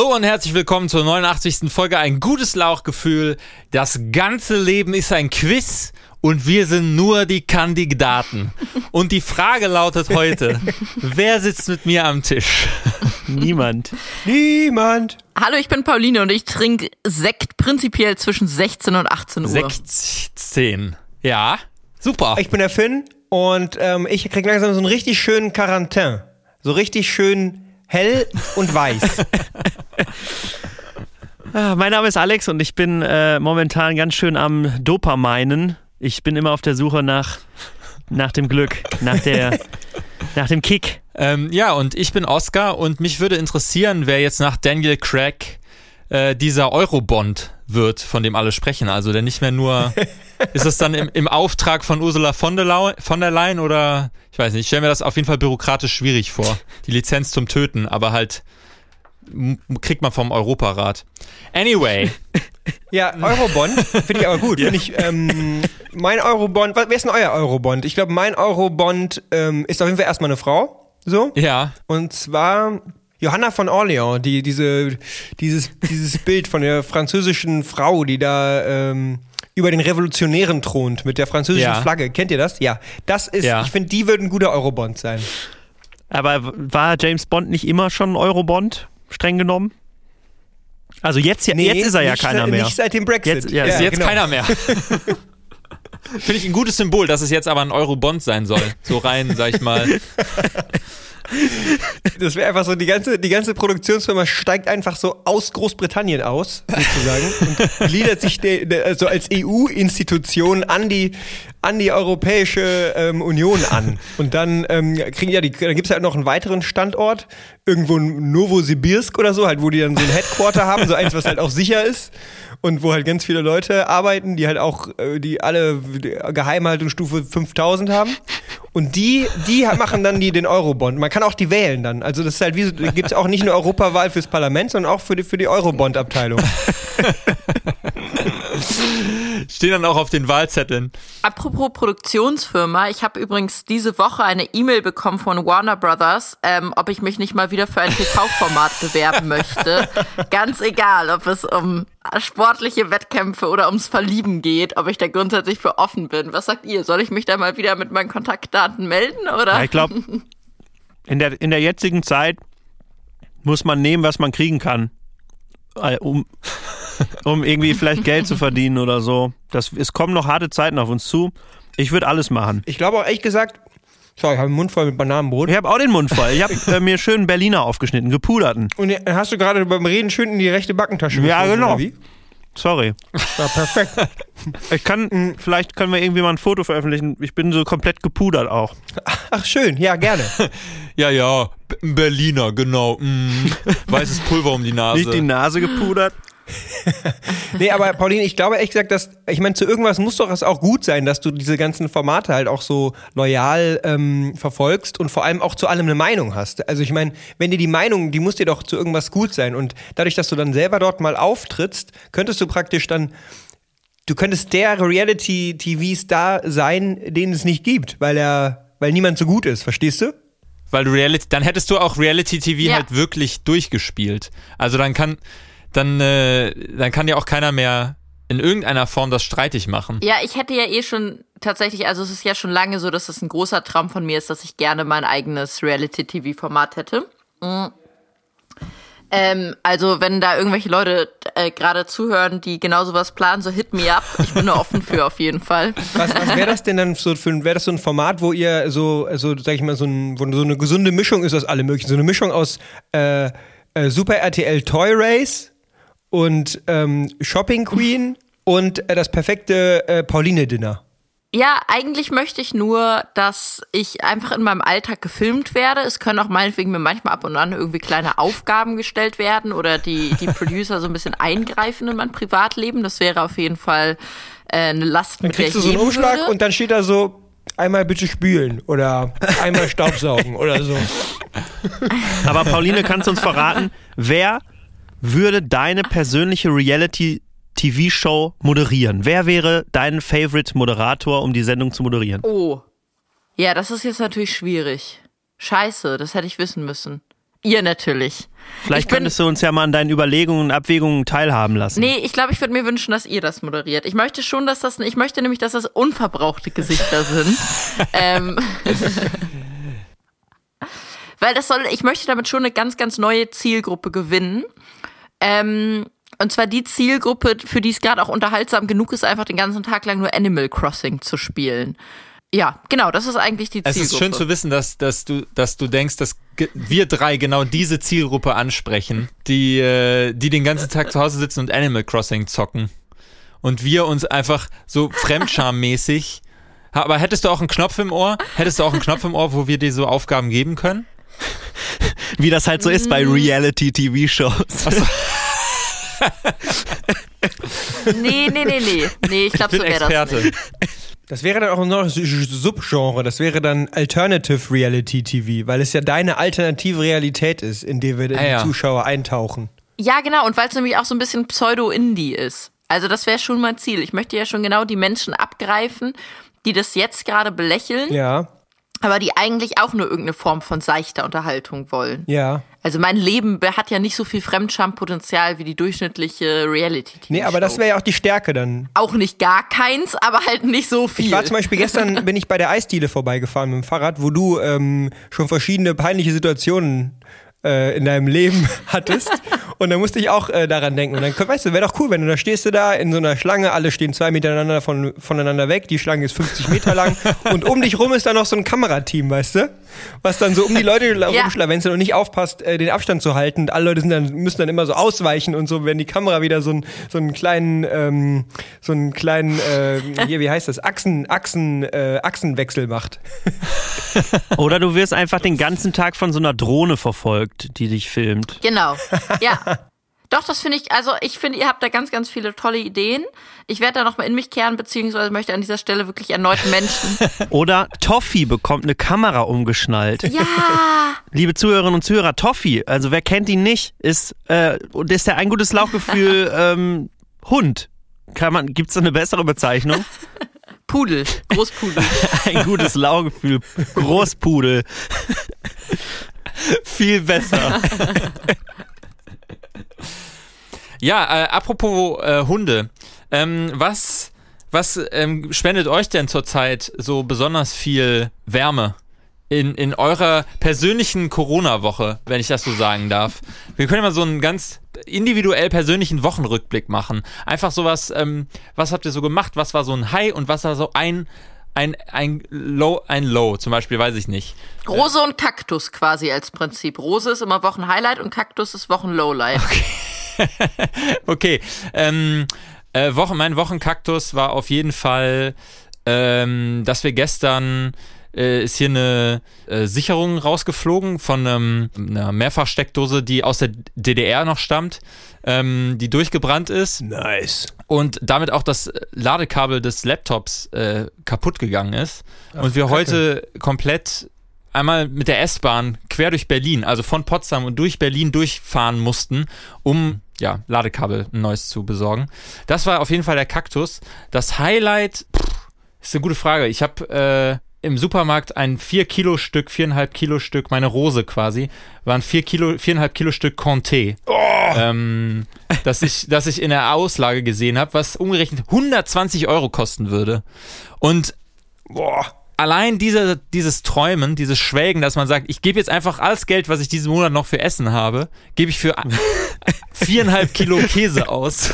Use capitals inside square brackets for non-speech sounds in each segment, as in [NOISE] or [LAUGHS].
Hallo und herzlich willkommen zur 89. Folge Ein gutes Lauchgefühl. Das ganze Leben ist ein Quiz und wir sind nur die Kandidaten. Und die Frage lautet heute, [LAUGHS] wer sitzt mit mir am Tisch? Niemand. Niemand. Hallo, ich bin Pauline und ich trinke Sekt prinzipiell zwischen 16 und 18 Uhr. 16. Ja, super. Ich bin der Finn und ähm, ich krieg langsam so einen richtig schönen Quarantin. So richtig schön hell und weiß. [LAUGHS] Ah, Mein Name ist Alex und ich bin äh, momentan ganz schön am Dopaminen. Ich bin immer auf der Suche nach, nach dem Glück, nach, der, [LAUGHS] nach dem Kick. Ähm, ja, und ich bin Oscar und mich würde interessieren, wer jetzt nach Daniel Craig äh, dieser Eurobond wird, von dem alle sprechen. Also der nicht mehr nur. [LAUGHS] ist es dann im, im Auftrag von Ursula von der, Lau von der Leyen oder ich weiß nicht, ich stelle mir das auf jeden Fall bürokratisch schwierig vor. Die Lizenz zum Töten, aber halt kriegt man vom Europarat. Anyway, [LAUGHS] Ja, Eurobond finde ich aber gut. Finde ich, ähm, mein Eurobond, wer ist denn euer Eurobond? Ich glaube, mein Eurobond ähm, ist auf jeden Fall erstmal eine Frau. So. ja, Und zwar Johanna von Orleans, die, diese, dieses, dieses [LAUGHS] Bild von der französischen Frau, die da ähm, über den Revolutionären thront mit der französischen Ja. Flagge. Kennt ihr das? Ja. Das ist, Ja. ich finde, die würden ein guter Eurobond sein. Aber war James Bond nicht immer schon Eurobond, streng genommen? Also jetzt, ja, jetzt ist er ja nicht keiner mehr. Nicht seit dem Brexit. Jetzt- ja, ist jetzt genau. keiner mehr. [LAUGHS] Finde ich ein gutes Symbol, dass es jetzt aber ein Eurobond sein soll. So rein, sag ich mal. [LAUGHS] Das wäre einfach so, die ganze, die ganze Produktionsfirma steigt einfach so aus Großbritannien aus, sozusagen, und gliedert sich de, de, also als EU-Institution an die, an die Europäische ähm, Union an. Und dann ähm, kriegen ja die, dann gibt's halt noch einen weiteren Standort, irgendwo in Novosibirsk oder so, halt, wo die dann so ein Headquarter haben, so eins, was halt auch sicher ist. Und wo halt ganz viele Leute arbeiten, die halt auch, äh, die alle Geheimhaltungsstufe 5000 haben. Und die, die machen dann die, den Eurobond. Man kann auch die wählen dann. Also das ist halt wie, so- da gibt's auch nicht eine Europawahl fürs Parlament, sondern auch für die, für die Eurobond-Abteilung. [LAUGHS] Stehen dann auch auf den Wahlzetteln. Apropos Produktionsfirma, ich habe übrigens diese Woche eine E-Mail bekommen von Warner Brothers, ähm, ob ich mich nicht mal wieder für ein TV-Format [LAUGHS] bewerben möchte. Ganz egal, ob es um sportliche Wettkämpfe oder ums Verlieben geht, ob ich da grundsätzlich für offen bin. Was sagt ihr? Soll ich mich da mal wieder mit meinen Kontaktdaten melden oder? Ja, ich glaube, in der, in der jetzigen Zeit muss man nehmen, was man kriegen kann. Äh, Um, [LAUGHS] um irgendwie vielleicht Geld zu verdienen oder so. Das, es kommen noch harte Zeiten auf uns zu. Ich würde alles machen. Ich glaube auch ehrlich gesagt, sorry, ich habe den Mund voll mit Bananenbrot. Ich habe auch den Mund voll. Ich habe [LAUGHS] äh, mir schön Berliner aufgeschnitten, gepuderten. Und dann hast du gerade beim Reden schön in die rechte Backentasche Ja, genau. Sorry. Ja, perfekt. [LAUGHS] Ich kann, vielleicht können wir irgendwie mal ein Foto veröffentlichen. Ich bin so komplett gepudert auch. Ach schön, ja, gerne. [LAUGHS] Ja, ja, Berliner, genau. Mm. Weißes Pulver um die Nase. Nicht die Nase gepudert. Nee, aber Pauline, ich glaube ehrlich gesagt, dass, ich meine, zu irgendwas muss doch es auch gut sein, dass du diese ganzen Formate halt auch so loyal ähm, verfolgst und vor allem auch zu allem eine Meinung hast. Also ich meine, wenn dir die Meinung, die muss dir doch zu irgendwas gut sein und dadurch, dass du dann selber dort mal auftrittst, könntest du praktisch dann, du könntest der Reality-TV-Star sein, den es nicht gibt, weil er, weil niemand so gut ist, verstehst du? Weil du Reality, dann hättest du auch Reality TV Ja. halt wirklich durchgespielt. Also dann kann, dann, äh, dann kann ja auch keiner mehr in irgendeiner Form das streitig machen. Ja, ich hätte ja eh schon tatsächlich, also es ist ja schon lange so, dass es ein großer Traum von mir ist, dass ich gerne mein eigenes Reality-TV-Format hätte. Mm. Ähm, also wenn da irgendwelche Leute äh, gerade zuhören, die genau sowas planen, so hit me up. Ich bin da offen für auf jeden Fall. Was, was wäre das denn dann so für ein, wäre das so ein Format, wo ihr so, so sag ich mal, so, ein, wo so eine gesunde Mischung ist aus allem möglichen, so eine Mischung aus äh, äh, Super RTL Toy Race und ähm, Shopping Queen [LAUGHS] und äh, das perfekte äh, Pauline Dinner. Ja, eigentlich möchte ich nur, dass ich einfach in meinem Alltag gefilmt werde. Es können auch meinetwegen mir manchmal ab und an irgendwie kleine Aufgaben gestellt werden oder die, die [LAUGHS] Producer so ein bisschen eingreifen in mein Privatleben. Das wäre auf jeden Fall äh, eine Last, Dann mit der kriegst ich du so einen Umschlag würde. und dann steht da so einmal bitte spülen oder einmal [LAUGHS] Staubsaugen oder so. Aber Pauline, kannst du uns verraten, wer würde deine persönliche Reality-TV-Show moderieren? Wer wäre dein Favorite-Moderator, um die Sendung zu moderieren? Oh. Ja, das ist jetzt natürlich schwierig. Scheiße, das hätte ich wissen müssen. Ihr natürlich. Vielleicht Ich bin- könntest du uns ja mal an deinen Überlegungen und Abwägungen teilhaben lassen. Nee, ich glaube, ich würde mir wünschen, dass ihr das moderiert. Ich möchte schon, dass das, ich möchte nämlich, dass das unverbrauchte Gesichter sind. [LAUGHS] ähm, weil das soll, ich möchte damit schon eine ganz, ganz neue Zielgruppe gewinnen. Ähm, und zwar die Zielgruppe, für die es gerade auch unterhaltsam genug ist, einfach den ganzen Tag lang nur Animal Crossing zu spielen. Ja, genau, das ist eigentlich die Es Zielgruppe. ist schön zu wissen, dass, dass, du, dass du denkst, dass wir drei genau diese Zielgruppe ansprechen, die, äh, die den ganzen Tag zu Hause sitzen und Animal Crossing zocken. Und wir uns einfach so [LAUGHS] fremdschammäßig. Ha- Aber hättest du auch einen Knopf im Ohr? Hättest du auch einen Knopf im Ohr, wo wir dir so Aufgaben geben können? Wie das halt so ist bei Reality-TV-Shows. Nee, nee, nee, nee. Nee, ich glaube, so wäre das. Nicht. Das wäre dann auch noch ein Subgenre. Das wäre dann Alternative Reality TV, weil es ja deine alternative Realität ist, in der wir Ah, die ja. Zuschauer eintauchen. Ja, genau, und weil es nämlich auch so ein bisschen Pseudo-Indie ist. Also das wäre schon mein Ziel. Ich möchte ja schon genau die Menschen abgreifen, die das jetzt gerade belächeln, Ja, aber die eigentlich auch nur irgendeine Form von seichter Unterhaltung wollen. ja. Also mein Leben be- hat ja nicht so viel Fremdscham-Potenzial wie die durchschnittliche reality -TV Nee, aber das wäre ja auch die Stärke dann. Auch nicht gar keins, aber halt nicht so viel. Ich war zum Beispiel gestern, [LAUGHS] bin ich bei der Eisdiele vorbeigefahren mit dem Fahrrad, wo du ähm, schon verschiedene peinliche Situationen äh, in deinem Leben [LAUGHS] hattest. Und da musste ich auch äh, daran denken. Und dann, weißt du, wäre doch cool, wenn du da stehst du da in so einer Schlange, alle stehen zwei Meter voneinander, von, voneinander weg, die Schlange ist 50 Meter lang [LAUGHS] und um dich rum ist da noch so ein Kamerateam, weißt du? Was dann so um die Leute Ja. rumschlawenzelt und nicht aufpasst, äh, den Abstand zu halten. Und alle Leute sind dann, müssen dann immer so ausweichen und so, wenn die Kamera wieder so, ein, so einen kleinen, ähm, so einen kleinen, äh, hier, wie heißt das, Achsen, Achsen, äh, Achsenwechsel macht. Oder du wirst einfach den ganzen Tag von so einer Drohne verfolgt, die dich filmt. Genau. [LAUGHS] Ja. Doch, das finde ich, also ich finde, ihr habt da ganz, ganz viele tolle Ideen. Ich werde da nochmal in mich kehren, beziehungsweise möchte an dieser Stelle wirklich erneut Menschen. [LAUGHS] Oder Toffee bekommt eine Kamera umgeschnallt. Ja, [LAUGHS] Liebe Zuhörerinnen und Zuhörer, Toffee, also wer kennt ihn nicht, ist, äh, ist ja ein gutes Lauchgefühl ähm, Hund. Kann man, gibt's da eine bessere Bezeichnung? Pudel, Großpudel. Ein gutes Lauchgefühl, Großpudel. [LAUGHS] Viel besser. [LAUGHS] ja, äh, apropos äh, Hunde. Ähm, was was ähm, spendet euch denn zurzeit so besonders viel Wärme? In, in eurer persönlichen Corona-Woche, wenn ich das so sagen darf. Wir können mal so einen ganz individuell persönlichen Wochenrückblick machen. Einfach sowas, ähm, was habt ihr so gemacht? Was war so ein High und was war so ein, ein, ein Low, ein Low? Zum Beispiel, weiß ich nicht. Rose und Kaktus quasi als Prinzip. Rose ist immer Wochenhighlight und Kaktus ist Wochenlowlight. Okay, [LAUGHS] ähm, äh, Wochen, mein Wochenkaktus war auf jeden Fall, ähm, dass wir gestern äh, ist hier eine äh, Sicherung rausgeflogen von ähm, einer Mehrfachsteckdose, die aus der DDR noch stammt, ähm, die durchgebrannt ist Nice. und damit auch das Ladekabel des Laptops äh, kaputt gegangen ist und wir Kacke. heute komplett einmal mit der S-Bahn quer durch Berlin, also von Potsdam und durch Berlin durchfahren mussten, um ja, Ladekabel ein neues zu besorgen. Das war auf jeden Fall der Kaktus. Das Highlight pff, ist eine gute Frage. Ich habe äh, im Supermarkt ein 4 Kilo Stück, 4,5 Kilo Stück, meine Rose quasi, waren 4 Kilo, 4,5 Kilo Stück Comté. Ähm, das, ich, das ich in der Auslage gesehen habe, was umgerechnet 120 Euro kosten würde. Und Boah. allein diese, dieses Träumen, dieses Schwelgen, dass man sagt, ich gebe jetzt einfach alles Geld, was ich diesen Monat noch für Essen habe, gebe ich für [LAUGHS] viereinhalb Kilo Käse aus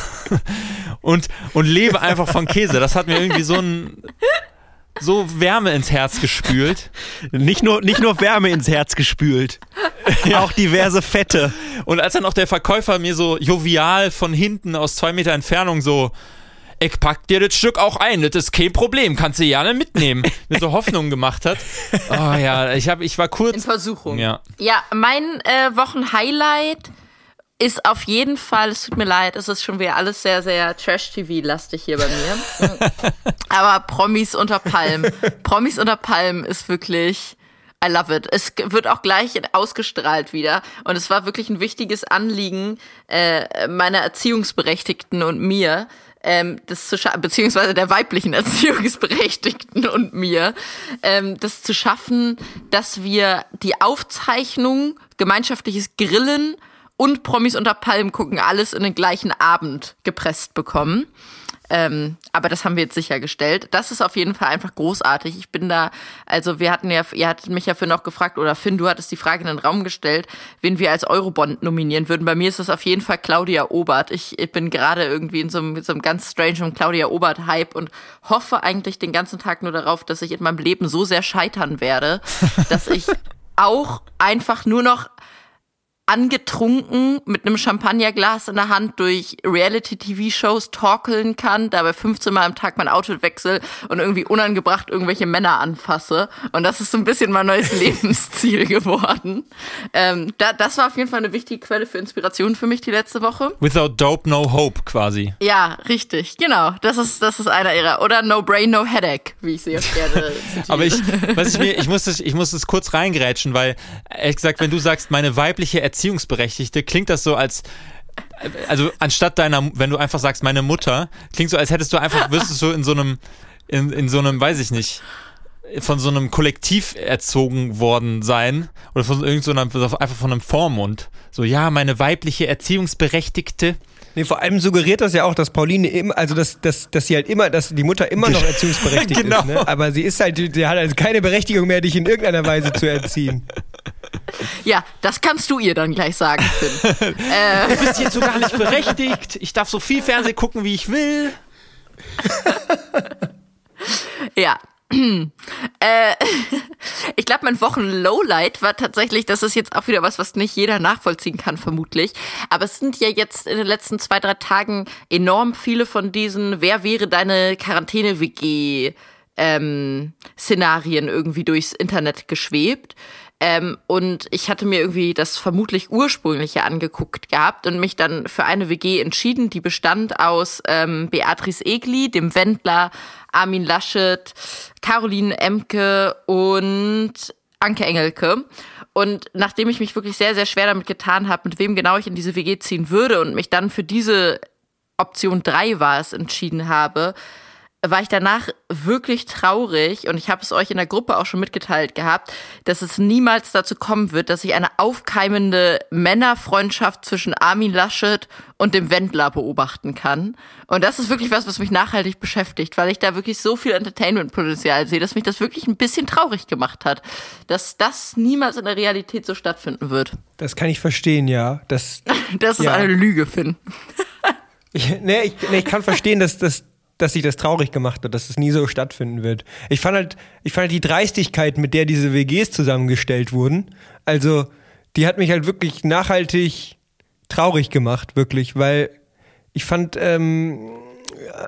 [LAUGHS] und, und lebe einfach von Käse. Das hat mir irgendwie so ein so Wärme ins Herz gespült. Nicht nur, nicht nur Wärme ins Herz gespült, auch diverse Fette. Und als dann auch der Verkäufer mir so jovial von hinten aus zwei Meter Entfernung so, ich pack dir das Stück auch ein, das ist kein Problem, kannst du gerne mitnehmen, [LAUGHS] mir so Hoffnung gemacht hat. Oh ja, ich, hab, ich war In kurz. Versuchung. Ja. Ja, mein äh, Wochenhighlight ist auf jeden Fall, es tut mir leid, es ist schon wieder alles sehr, sehr Trash-TV-lastig hier bei mir. [LAUGHS] Aber Promis unter Palm. Promis unter Palm ist wirklich, I love it. Es wird auch gleich ausgestrahlt wieder. Und es war wirklich ein wichtiges Anliegen äh, meiner Erziehungsberechtigten und mir, ähm, das zu beziehungsweise der weiblichen [LAUGHS] Erziehungsberechtigten und mir, ähm, das zu schaffen, dass wir die Aufzeichnung, gemeinschaftliches Grillen und Promis unter Palmen gucken, alles in den gleichen Abend gepresst bekommen. Ähm, aber das haben wir jetzt sichergestellt. Das ist auf jeden Fall einfach großartig. Ich bin da, also wir hatten ja, ihr hattet mich ja für noch gefragt, oder Finn, du hattest die Frage in den Raum gestellt, wen wir als Eurobond nominieren würden. Bei mir ist das auf jeden Fall Claudia Obert. Ich, ich bin gerade irgendwie in so einem, so einem ganz strange Claudia Obert-Hype und hoffe eigentlich den ganzen Tag nur darauf, dass ich in meinem Leben so sehr scheitern werde, dass ich [LAUGHS] auch einfach nur noch angetrunken mit einem Champagnerglas in der Hand durch Reality-TV-Shows torkeln kann, dabei 15 Mal am Tag mein Auto wechsel und irgendwie unangebracht irgendwelche Männer anfasse. Und das ist so ein bisschen mein neues [LAUGHS] Lebensziel geworden. Ähm, da, das war auf jeden Fall eine wichtige Quelle für Inspiration für mich die letzte Woche. Without dope, no hope quasi. Ja, richtig. Genau. Das ist, das ist einer ihrer. Oder no brain, no headache, wie ich sie auch gerne [LAUGHS] zitiere. Aber ich, was ich mir, ich muss das, ich muss das kurz reingrätschen, weil, ehrlich gesagt, wenn du sagst, meine weibliche Erziehungsberechtigte, klingt das so als, also anstatt deiner, wenn du einfach sagst, meine Mutter, klingt so, als hättest du einfach, wirst du so in so einem, in, in so einem, weiß ich nicht, von so einem Kollektiv erzogen worden sein oder von irgendeinem, so einfach von einem Vormund. So, ja, meine weibliche Erziehungsberechtigte. Nee, vor allem suggeriert das ja auch, dass Pauline immer, also dass, dass, dass sie halt immer, dass die Mutter immer noch erziehungsberechtigt [LAUGHS] Genau. ist. Ne? Aber sie ist halt, die hat also keine Berechtigung mehr, dich in irgendeiner Weise zu erziehen. [LAUGHS] Ja, das kannst du ihr dann gleich sagen, Finn. äh, [LAUGHS] Du bist hierzu gar nicht berechtigt. Ich darf so viel Fernsehen gucken, wie ich will. [LAUGHS] Ja. [CLEARS THROAT] äh, [LAUGHS] ich glaube, mein Wochen-Lowlight war tatsächlich, das ist jetzt auch wieder was, was nicht jeder nachvollziehen kann, vermutlich. Aber es sind ja jetzt in den letzten zwei, drei Tagen enorm viele von diesen Wer wäre deine Quarantäne-WG ähm, irgendwie durchs Internet geschwebt. Ähm, und ich hatte mir irgendwie das vermutlich ursprüngliche angeguckt gehabt und mich dann für eine WG entschieden, die bestand aus ähm, Beatrice Egli, dem Wendler, Armin Laschet, Caroline Emke und Anke Engelke. Und nachdem ich mich wirklich sehr, sehr schwer damit getan habe, mit wem genau ich in diese WG ziehen würde und mich dann für diese Option 3 war es entschieden habe, war ich danach wirklich traurig und ich habe es euch in der Gruppe auch schon mitgeteilt gehabt, dass es niemals dazu kommen wird, dass ich eine aufkeimende Männerfreundschaft zwischen Armin Laschet und dem Wendler beobachten kann. Und das ist wirklich was, was mich nachhaltig beschäftigt, weil ich da wirklich so viel Entertainment-Potenzial sehe, dass mich das wirklich ein bisschen traurig gemacht hat, dass das niemals in der Realität so stattfinden wird. Das kann ich verstehen, ja. Das, [LAUGHS] Das ist Ja. eine Lüge, Finn. ich, nee, ich, nee, ich kann verstehen, dass, dass, dass sich das traurig gemacht hat, dass es nie so stattfinden wird. Ich fand halt, ich fand halt die Dreistigkeit, mit der diese WGs zusammengestellt wurden, also die hat mich halt wirklich nachhaltig traurig gemacht, wirklich, weil ich fand, ähm,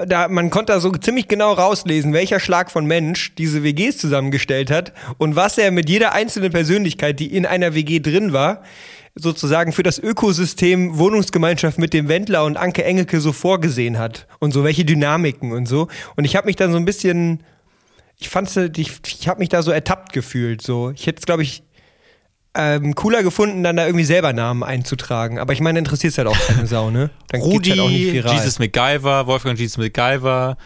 da, man konnte da so ziemlich genau rauslesen, welcher Schlag von Mensch diese WGs zusammengestellt hat und was er mit jeder einzelnen Persönlichkeit, die in einer WG drin war, sozusagen für das Ökosystem Wohnungsgemeinschaft mit dem Wendler und Anke Engelke so vorgesehen hat und so welche Dynamiken und so. Und ich habe mich dann so ein bisschen, ich fand's, ich, ich habe mich da so ertappt gefühlt. So, ich hätte es, glaube ich, ähm, cooler gefunden, dann da irgendwie selber Namen einzutragen. Aber ich meine, interessiert halt auch keine Sau, ne? Dann geht's Rudi, halt auch nicht viral. Jesus MacGyver, Wolfgang Jesus MacGyver,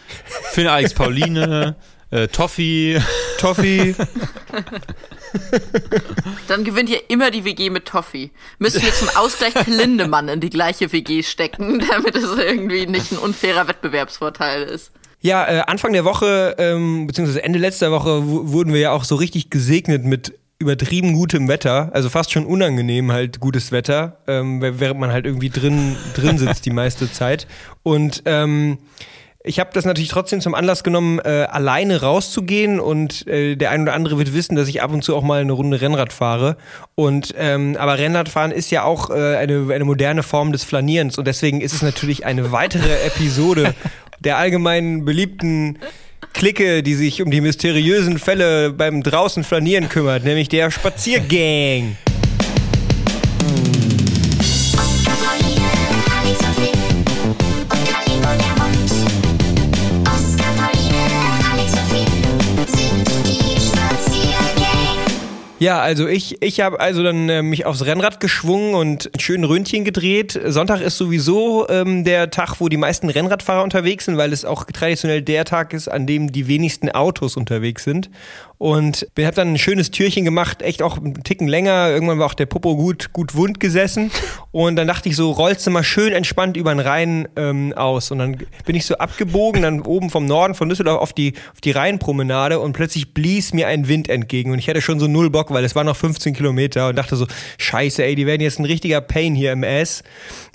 Finn Alex Pauline, äh, Toffee. Toffee. [LAUGHS] Dann gewinnt ihr immer die WG mit Toffee. Müssen wir zum Ausgleich Lindemann in die gleiche WG stecken, [LAUGHS] damit es irgendwie nicht ein unfairer Wettbewerbsvorteil ist. Ja, äh, Anfang der Woche, ähm, beziehungsweise Ende letzter Woche, wu- wurden wir ja auch so richtig gesegnet mit übertrieben gutem Wetter, also fast schon unangenehm halt gutes Wetter, ähm, während man halt irgendwie drin, drin sitzt die meiste Zeit. Und ähm, ich habe das natürlich trotzdem zum Anlass genommen, äh, alleine rauszugehen und äh, der ein oder andere wird wissen, dass ich ab und zu auch mal eine Runde Rennrad fahre. Und ähm, aber Rennradfahren ist ja auch äh, eine, eine moderne Form des Flanierens und deswegen ist es natürlich eine weitere [LAUGHS] Episode der allgemein beliebten Clique, die sich um die mysteriösen Fälle beim draußen Flanieren kümmert, nämlich der Spaziergang. Ja, also ich, ich habe also dann äh, mich aufs Rennrad geschwungen und einen schönen Röntchen gedreht. Sonntag ist sowieso ähm, der Tag, wo die meisten Rennradfahrer unterwegs sind, weil es auch traditionell der Tag ist, an dem die wenigsten Autos unterwegs sind. Und habe dann ein schönes Türchen gemacht, echt auch einen Ticken länger. Irgendwann war auch der Popo gut, gut wund gesessen. [LAUGHS] Und dann dachte ich so, rollst du mal schön entspannt über den Rhein ähm, aus. Und dann bin ich so abgebogen, dann oben vom Norden von Düsseldorf auf die, auf die Rheinpromenade und plötzlich blies mir ein Wind entgegen. Und ich hatte schon so null Bock, weil es waren noch 15 Kilometer und dachte so, scheiße, ey, die werden jetzt ein richtiger Pain hier im Ass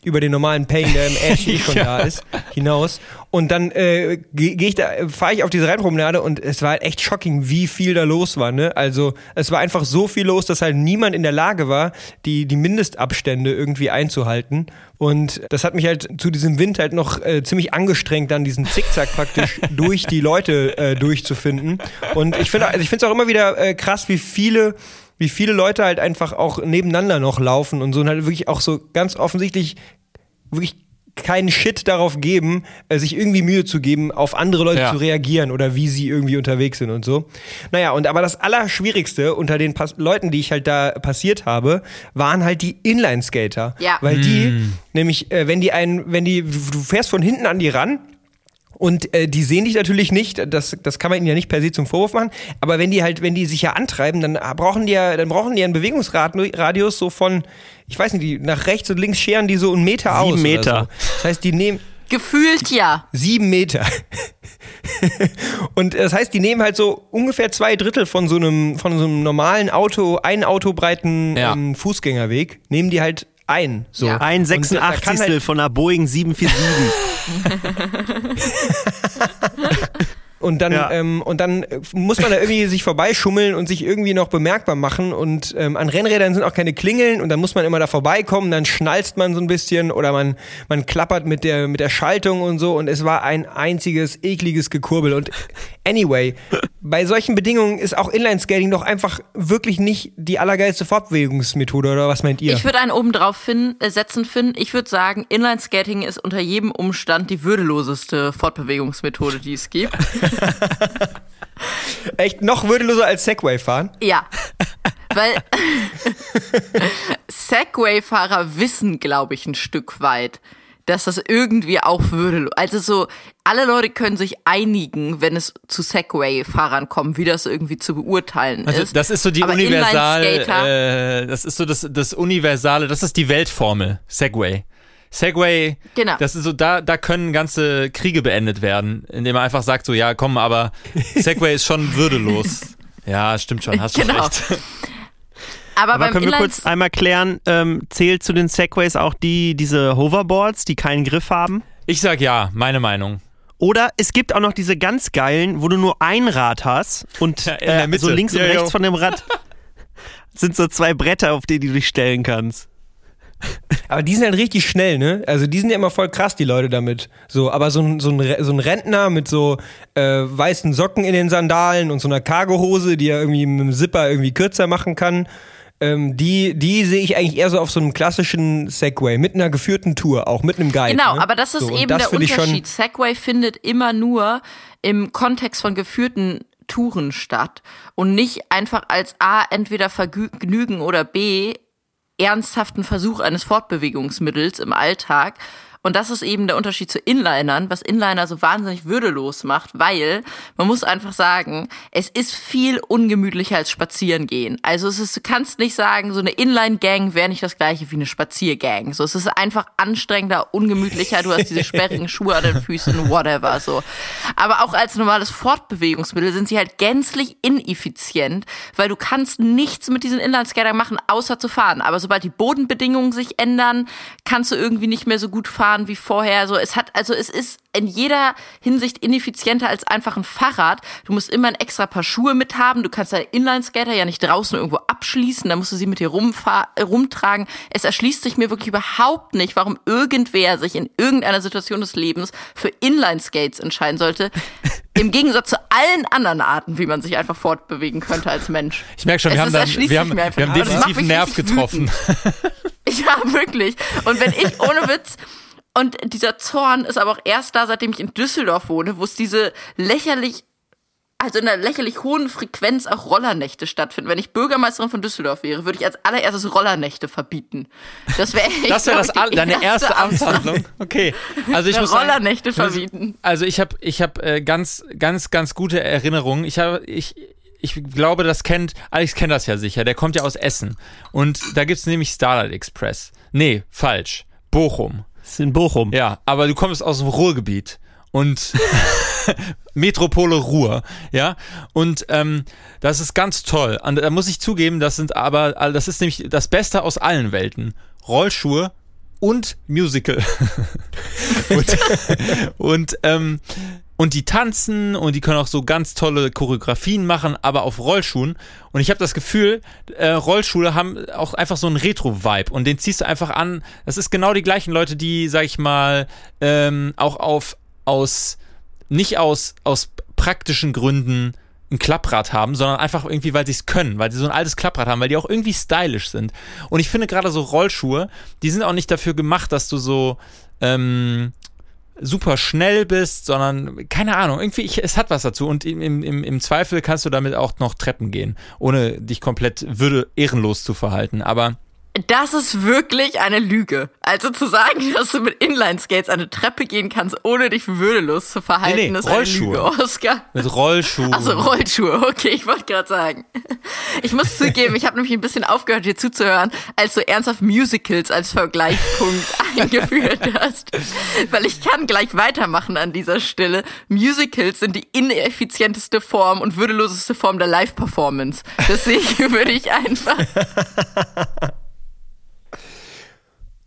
über den normalen Pain, der im [LAUGHS] Ass eh schon da ist, hinaus. Und dann äh, gehe geh ich da, fahre ich auf diese Rheinpromenade und es war halt echt shocking, wie viel da los war. Ne? Also es war einfach so viel los, dass halt niemand in der Lage war, die, die Mindestabstände irgendwie einzuhalten. Und das hat mich halt zu diesem Wind halt noch äh, ziemlich angestrengt, dann diesen Zickzack praktisch [LAUGHS] durch die Leute äh, durchzufinden. Und ich finde also ich finde es auch immer wieder äh, krass, wie viele wie viele Leute halt einfach auch nebeneinander noch laufen und so und halt wirklich auch so ganz offensichtlich wirklich keinen Shit darauf geben, äh, sich irgendwie Mühe zu geben, auf andere Leute Ja. zu reagieren oder wie sie irgendwie unterwegs sind und so. Naja, und aber das Allerschwierigste unter den Pas Leuten, die ich halt da passiert habe, waren halt die Inline-Skater. Ja. Weil die, nämlich, äh, wenn die einen, wenn die, du fährst von hinten an die ran, und äh, die sehen dich natürlich nicht, das, das kann man ihnen ja nicht per se zum Vorwurf machen, aber wenn die halt, wenn die sich ja antreiben, dann brauchen die ja, dann brauchen die einen Bewegungsradius so von, ich weiß nicht, die nach rechts und links scheren die so einen Meter aus. Sieben Meter. So. Das heißt, die nehmen Gefühlt ja. sieben Meter. [LAUGHS] und das heißt, die nehmen halt so ungefähr zwei Drittel von so einem, von so einem normalen Auto, ein Auto breiten Ja. ähm, Fußgängerweg, nehmen die halt ein. So. Ja. Ein Und da kann 86. halt- von einer Boeing 747. [LAUGHS] Und dann, Ja. ähm, und dann äh, muss man da irgendwie sich vorbeischummeln und sich irgendwie noch bemerkbar machen. Und ähm, an Rennrädern sind auch keine Klingeln und dann muss man immer da vorbeikommen, dann schnalzt man so ein bisschen oder man, man klappert mit der, mit der Schaltung und so. Und es war ein einziges ekliges Gekurbel. Und anyway, bei solchen Bedingungen ist auch Inlineskating doch einfach wirklich nicht die allergeilste Fortbewegungsmethode, oder was meint ihr? Ich würde einen oben drauf Finn, äh, setzen, Finn. Ich würde sagen, Inline-Skating ist unter jedem Umstand die würdeloseste Fortbewegungsmethode, die es gibt. [LAUGHS] Echt noch würdeloser als Segway fahren? Ja. Weil [LAUGHS] Segway-Fahrer wissen, glaube ich, ein Stück weit, dass das irgendwie auch würdelos. Also so, alle Leute können sich einigen, wenn es zu Segway-Fahrern kommt, wie das irgendwie zu beurteilen Also ist. das ist so die Aber universal, äh, das ist so das, das universale, das ist die Weltformel, Segway. Segway, Genau. das ist so, da, da können ganze Kriege beendet werden, indem man einfach sagt so, ja komm, aber [LAUGHS] Segway ist schon würdelos. Ja, stimmt schon, hast schon Genau. recht. Aber, Aber beim können wir kurz einmal klären, ähm, zählt zu den Segways auch die, diese Hoverboards, die keinen Griff haben? Ich sag ja, meine Meinung. Oder es gibt auch noch diese ganz geilen, wo du nur ein Rad hast und Ja, in der äh, so links und Ja, rechts ja. von dem Rad [LAUGHS] sind so zwei Bretter, auf die du dich stellen kannst. Aber die sind halt richtig schnell, ne? Also die sind ja immer voll krass, die Leute damit. So, aber so ein, so ein, so ein Rentner mit so äh, weißen Socken in den Sandalen und so einer Cargohose, die er irgendwie mit dem Zipper irgendwie kürzer machen kann, ähm, die, die sehe ich eigentlich eher so auf so einem klassischen Segway, mit einer geführten Tour, auch mit einem Guide. Genau, ne? aber das ist So, eben das der Unterschied. Segway findet immer nur im Kontext von geführten Touren statt und nicht einfach als A, entweder Vergnügen oder B, ernsthaften Versuch eines Fortbewegungsmittels im Alltag. Und das ist eben der Unterschied zu Inlinern, was Inliner so wahnsinnig würdelos macht, weil man muss einfach sagen, es ist viel ungemütlicher als spazieren gehen. Also es ist, du kannst nicht sagen, so eine Inline-Gang wäre nicht das gleiche wie eine Spaziergang. So, es ist einfach anstrengender, ungemütlicher, du hast diese sperrigen [LAUGHS] Schuhe an den Füßen, whatever, so. Aber auch als normales Fortbewegungsmittel sind sie halt gänzlich ineffizient, weil du kannst nichts mit diesen Inline-Skatern machen, außer zu fahren. Aber sobald die Bodenbedingungen sich ändern, kannst du irgendwie nicht mehr so gut fahren wie vorher. So, es hat, also es ist in jeder Hinsicht ineffizienter als einfach ein Fahrrad. Du musst immer ein extra Paar Schuhe mit haben. Du kannst deine Inline-Skater ja nicht draußen irgendwo abschließen. Da musst du sie mit dir rumtragen. Es erschließt sich mir wirklich überhaupt nicht, warum irgendwer sich in irgendeiner Situation des Lebens für Inline-Skates entscheiden sollte. [LAUGHS] Im Gegensatz zu allen anderen Arten, wie man sich einfach fortbewegen könnte als Mensch. Ich merke schon, Es wir haben, dann, wir haben, wir haben definitiv einen Nerv getroffen. [LAUGHS] Ja, wirklich. Und wenn ich, ohne Witz, und dieser Zorn ist aber auch erst da, seitdem ich in Düsseldorf wohne, wo es diese lächerlich also in einer lächerlich hohen Frequenz auch Rollernächte stattfinden. Wenn ich Bürgermeisterin von Düsseldorf wäre, würde ich als allererstes Rollernächte verbieten. Das wäre echt, [LAUGHS] Das wäre deine erste Amtshandlung. Okay. Also ich muss sagen, Rollernächte verbieten. Also ich habe ich hab, äh, ganz, ganz, ganz gute Erinnerungen. Ich habe, ich, ich glaube, das kennt, Alex kennt das ja sicher, der kommt ja aus Essen. Und da gibt's nämlich Starlight Express. Nee, falsch. Bochum. Ist in Bochum. Ja, aber du kommst aus dem Ruhrgebiet. Und [LAUGHS] Metropole Ruhr, ja. Und ähm, das ist ganz toll. Und da muss ich zugeben, das sind aber, das ist nämlich das Beste aus allen Welten. Rollschuhe und Musical. [LAUGHS] und [LAUGHS] und, ähm, und die tanzen und die können auch so ganz tolle Choreografien machen, aber auf Rollschuhen. Und ich habe das Gefühl, äh, Rollschuhe haben auch einfach so einen Retro-Vibe und den ziehst du einfach an. Das ist genau die gleichen Leute, die, sag ich mal, ähm, auch auf aus nicht aus aus praktischen Gründen ein Klapprad haben, sondern einfach irgendwie, weil sie es können, weil sie so ein altes Klapprad haben, weil die auch irgendwie stylisch sind. Und ich finde gerade so Rollschuhe, die sind auch nicht dafür gemacht, dass du so ähm, super schnell bist, sondern keine Ahnung, irgendwie, ich, es hat was dazu und im, im, im Zweifel kannst du damit auch noch Treppen gehen, ohne dich komplett würde ehrenlos zu verhalten. Aber Das ist wirklich eine Lüge. Also zu sagen, [LAUGHS] dass du mit Inline-Skates eine Treppe gehen kannst, ohne dich würdelos zu verhalten, Nee, nee, ist eine Rollschuhe. Lüge, Oscar. mit Rollschuhen. Also Rollschuhe, okay, ich wollte gerade sagen. Ich muss zugeben, ich habe nämlich ein bisschen aufgehört, dir zuzuhören, als du ernsthaft Musicals als Vergleichspunkt [LAUGHS] eingeführt hast. Weil ich kann gleich weitermachen an dieser Stelle. Musicals sind die ineffizienteste Form und würdeloseste Form der Live-Performance. Deswegen [LAUGHS] würde ich einfach.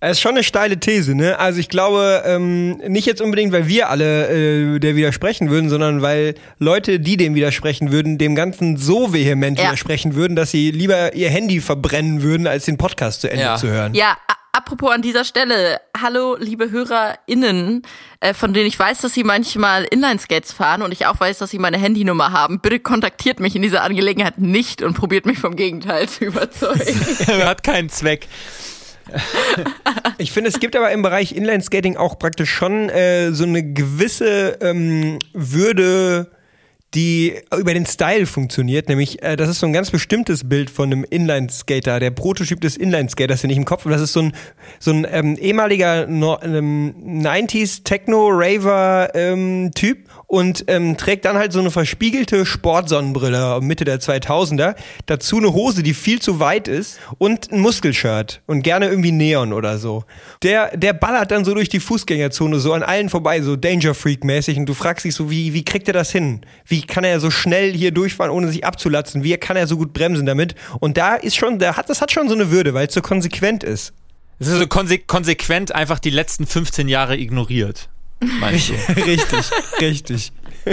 Es ist schon eine steile These, ne? Also ich glaube, ähm, nicht jetzt unbedingt, weil wir alle äh, der widersprechen würden, sondern weil Leute, die dem widersprechen würden, dem Ganzen so vehement Ja. widersprechen würden, dass sie lieber ihr Handy verbrennen würden, als den Podcast zu Ende Ja. zu hören. Ja, apropos an dieser Stelle, hallo liebe HörerInnen, äh, von denen ich weiß, dass sie manchmal Inline-Skates fahren und ich auch weiß, dass sie meine Handynummer haben. Bitte kontaktiert mich in dieser Angelegenheit nicht und probiert mich vom Gegenteil zu überzeugen. [LAUGHS] hat keinen Zweck. [LAUGHS] Ich finde, es gibt aber im Bereich Inline-Skating auch praktisch schon äh, so eine gewisse ähm, Würde, die über den Style funktioniert. Nämlich, äh, das ist so ein ganz bestimmtes Bild von einem Inline-Skater, der Prototyp des Inline-Skaters, den ich im Kopf habe. Das ist so ein, so ein ähm, ehemaliger no ähm, 90s Techno-Raver-Typ und ähm, trägt dann halt so eine verspiegelte Sportsonnenbrille Mitte der 2000er. Dazu eine Hose, die viel zu weit ist und ein Muskelshirt und gerne irgendwie Neon oder so. Der, der ballert dann so durch die Fußgängerzone so an allen vorbei, so Danger Freak mäßig und du fragst dich so, wie, wie kriegt er das hin? Wie kann er so schnell hier durchfahren, ohne sich abzulatzen? Wie kann er so gut bremsen damit? Und da ist schon, der hat, das hat schon so eine Würde, weil es so konsequent ist. Es ist so konse konsequent einfach die letzten 15 Jahre ignoriert. Meinst du? [LAUGHS] richtig, richtig. [LAUGHS]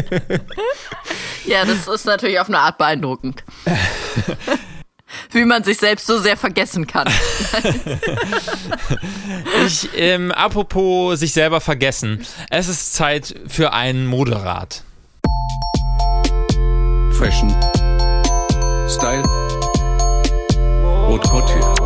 ja, das ist natürlich auf eine Art beeindruckend. [LAUGHS] Wie man sich selbst so sehr vergessen kann. Ich, ähm, apropos sich selber vergessen. Es ist Zeit für einen Moderat. Fashion, Style, Haute Couture.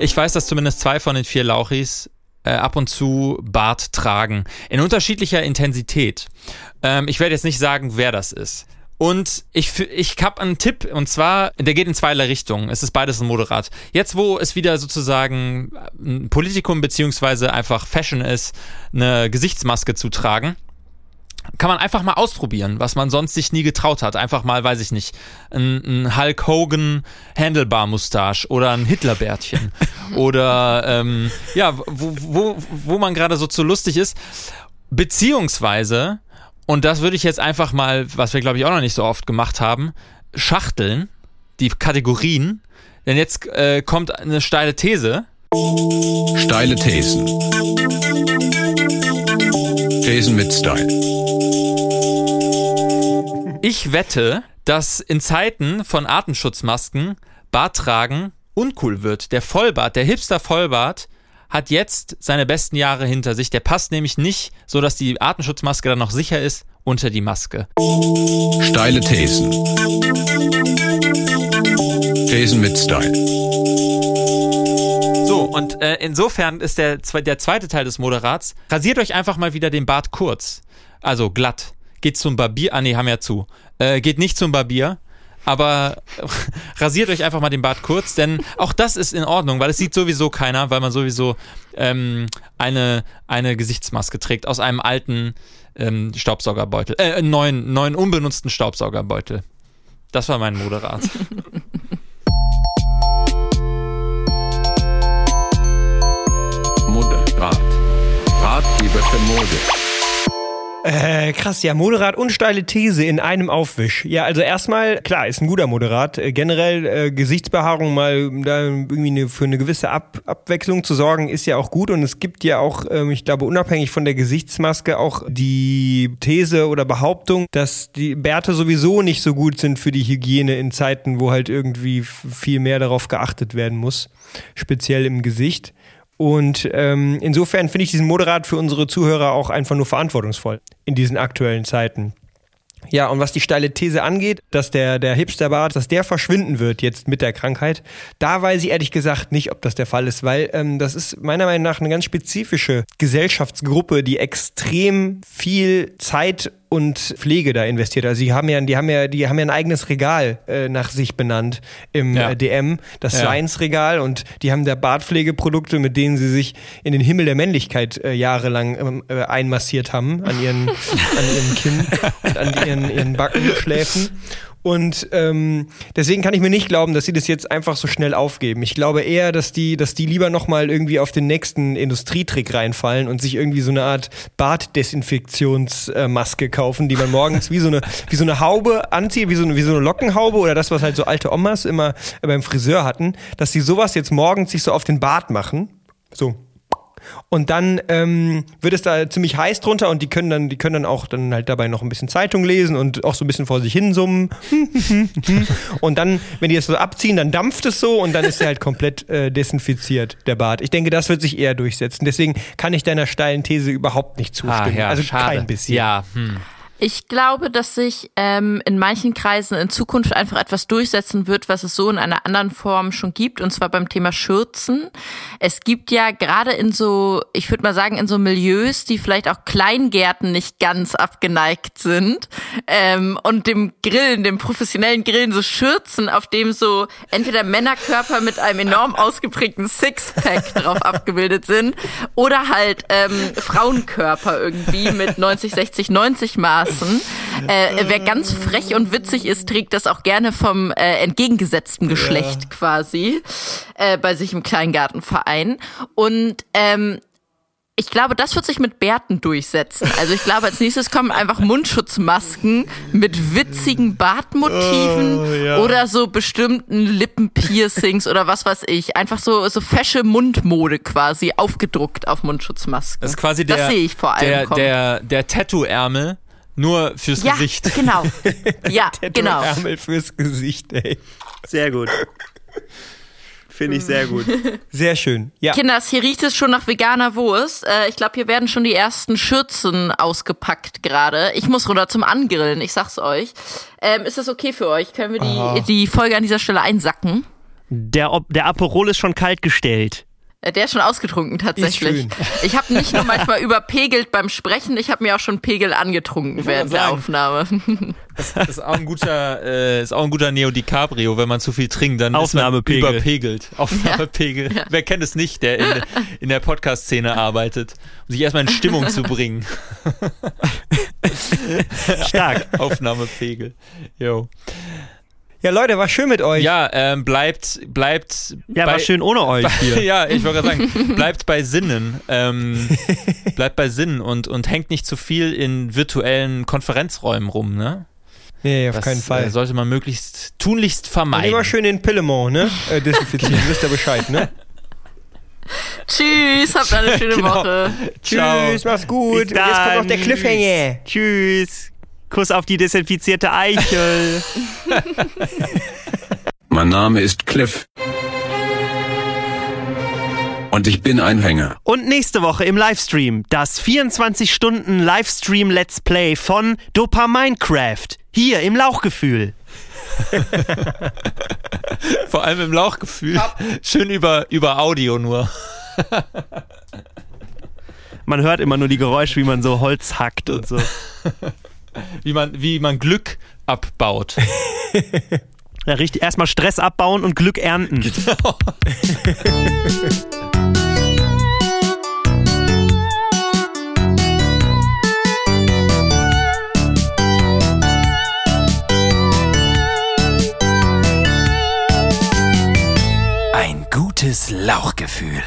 Ich weiß, dass zumindest zwei von den vier Lauchis äh, ab und zu Bart tragen. In unterschiedlicher Intensität. Ähm, ich werde jetzt nicht sagen, wer das ist. Und ich, ich habe einen Tipp, und zwar, der geht in zweierlei Richtungen. Es ist beides ein Moderat. Jetzt, wo es wieder sozusagen ein Politikum beziehungsweise einfach Fashion ist, eine Gesichtsmaske zu tragen, kann man einfach mal ausprobieren, was man sonst sich nie getraut hat. Einfach mal, weiß ich nicht, ein, ein Hulk Hogan Handlebar-Mustache oder ein Hitlerbärtchen [LAUGHS] oder ähm, ja, wo, wo, wo man gerade so zu lustig ist. Beziehungsweise, und das würde ich jetzt einfach mal, was wir glaube ich auch noch nicht so oft gemacht haben, Schachteln, die Kategorien. Denn jetzt äh, kommt eine steile These. Steile Thesen. Thesen mit Style. Ich wette, dass in Zeiten von Artenschutzmasken Bart tragen uncool wird. Der Vollbart, der Hipster-Vollbart hat jetzt seine besten Jahre hinter sich. Der passt nämlich nicht, so dass die Atemschutzmaske dann noch sicher ist, unter die Maske. Steile Thesen. Thesen mit Style. So, und äh, insofern ist der, der zweite Teil des Moderats, rasiert euch einfach mal wieder den Bart kurz. Also glatt. Geht zum Barbier, ah nee, haben ja zu. Äh, geht nicht zum Barbier, aber [LAUGHS] rasiert euch einfach mal den Bart kurz, denn auch das ist in Ordnung, weil es sieht sowieso keiner, weil man sowieso ähm, eine, eine Gesichtsmaske trägt aus einem alten ähm, Staubsaugerbeutel, äh, einen neuen, neuen unbenutzten Staubsaugerbeutel. Das war mein Moderat. [LAUGHS] Moderat. Ratgeber für Mode. Äh, krass, ja, Moderat und steile These in einem Aufwisch. Ja, also erstmal, klar, ist ein guter Moderat. Äh, generell äh, Gesichtsbehaarung mal da irgendwie eine, für eine gewisse Ab Abwechslung zu sorgen, ist ja auch gut. Und es gibt ja auch, ähm, ich glaube, unabhängig von der Gesichtsmaske auch die These oder Behauptung, dass die Bärte sowieso nicht so gut sind für die Hygiene in Zeiten, wo halt irgendwie viel mehr darauf geachtet werden muss. Speziell im Gesicht. Und ähm, insofern finde ich diesen Moderat für unsere Zuhörer auch einfach nur verantwortungsvoll in diesen aktuellen Zeiten. Ja, und was die steile These angeht, dass der, der Hipsterbart, dass der verschwinden wird jetzt mit der Krankheit, da weiß ich ehrlich gesagt nicht, ob das der Fall ist, weil ähm, das ist meiner Meinung nach eine ganz spezifische Gesellschaftsgruppe, die extrem viel Zeit und Pflege da investiert. Also die haben ja, die haben ja, die haben ja ein eigenes Regal äh, nach sich benannt im Ja. äh, DM, das Ja. Science-Regal und die haben da Bartpflegeprodukte, mit denen sie sich in den Himmel der Männlichkeit äh, jahrelang ähm, äh, einmassiert haben an ihren, [LAUGHS] an ihrem Kinn und an ihren, ihren Backenschläfen. Und ähm, deswegen kann ich mir nicht glauben, dass sie das jetzt einfach so schnell aufgeben. Ich glaube eher, dass die, dass die lieber nochmal irgendwie auf den nächsten Industrietrick reinfallen und sich irgendwie so eine Art Bartdesinfektionsmaske kaufen, die man morgens wie so eine, wie so eine Haube anzieht, wie so eine, wie so eine Lockenhaube oder das, was halt so alte Omas immer beim Friseur hatten, dass sie sowas jetzt morgens sich so auf den Bart machen. So, und dann ähm, wird es da ziemlich heiß drunter und die können dann, die können dann auch dann halt dabei noch ein bisschen Zeitung lesen und auch so ein bisschen vor sich hin summen. [LAUGHS] und dann, wenn die das so abziehen, dann dampft es so und dann ist er halt komplett äh, desinfiziert, der Bart. Ich denke, das wird sich eher durchsetzen. Deswegen kann ich deiner steilen These überhaupt nicht zustimmen. also kein bisschen. Ja, hm. Ich glaube, dass sich ähm, in manchen Kreisen in Zukunft einfach etwas durchsetzen wird, was es so in einer anderen Form schon gibt, und zwar beim Thema Schürzen. Es gibt ja gerade in so, ich würde mal sagen, in so Milieus, die vielleicht auch Kleingärten nicht ganz abgeneigt sind, ähm, und dem Grillen, dem professionellen Grillen, so Schürzen, auf dem so entweder Männerkörper mit einem enorm ausgeprägten Sixpack drauf abgebildet sind, oder halt ähm, Frauenkörper irgendwie mit 90, 60, 90 Maßen. Äh, wer ganz frech und witzig ist, trägt das auch gerne vom äh, entgegengesetzten Geschlecht quasi äh, bei sich im Kleingartenverein. Und ähm, ich glaube, das wird sich mit Bärten durchsetzen. Also ich glaube, als nächstes kommen einfach Mundschutzmasken mit witzigen Bartmotiven oder so bestimmten Lippenpiercings oder was weiß ich. Einfach so, so fesche Mundmode quasi aufgedruckt auf Mundschutzmasken. Das ist quasi der, das sehe ich vor allem der, kommen. der, der Tattoo-Ärmel nur fürs ja, Gesicht. genau. [LAUGHS] Ja, genau. Ärmel fürs Gesicht, ey. Sehr gut. Finde ich sehr gut. Sehr schön. Ja. Kinders, hier riecht es schon nach veganer Wurst. Äh, ich glaube, hier werden schon die ersten Schürzen ausgepackt gerade. Ich muss runter zum Angrillen, ich sag's euch. Ähm, ist das okay für euch? Können wir die, die Folge an dieser Stelle einsacken? Der, der Aperol ist schon kalt gestellt. Äh, Der ist schon ausgetrunken tatsächlich. schön. Ich habe nicht nur manchmal überpegelt beim Sprechen, ich habe mir auch schon Pegel angetrunken während der. Aufnahme. Das ist auch ein guter, äh, ist auch ein guter Neo DiCaprio, wenn man zu viel trinkt, dann Aufnahmepegel. ist man überpegelt. Aufnahmepegel. Wer kennt es nicht, der in, in der Podcast-Szene arbeitet, um sich erstmal in Stimmung zu bringen. Stark. [LAUGHS] Aufnahmepegel. Jo. Ja, Leute, war schön mit euch. Ja, ähm, bleibt, bleibt. Ja, war schön ohne euch [LAUGHS] hier. ja, ich wollte gerade sagen, [LAUGHS] bleibt bei Sinnen. Ähm, [LAUGHS] bleibt bei Sinnen und, und hängt nicht zu viel in virtuellen Konferenzräumen rum, ne? Nee, auf Das keinen Fall. Äh, sollte man möglichst tunlichst Und vermeiden. immer schön den Pillemont, ne? Äh, desinfizieren. Wisst ihr Bescheid, ne? Tschüss, habt eine schöne Genau. Woche. Ciao. Tschüss, mach's gut. Bis Und jetzt kommt noch der dann. Cliffhanger. Tschüss. Kuss auf die desinfizierte Eichel. [LAUGHS] Mein Name ist Cliff. Und ich bin ein Hänger. Und nächste Woche im Livestream das 24 Stunden Livestream Let's Play von Dopa Minecraft. Hier im Lauchgefühl. [LAUGHS] Vor allem im Lauchgefühl. Schön über, über Audio nur. Man hört immer nur die Geräusche, wie man so Holz hackt und so. [LAUGHS] Wie man, wie man Glück abbaut. [LAUGHS] Ja, richtig. Erstmal Stress abbauen und Glück ernten. Ein gutes Lauchgefühl.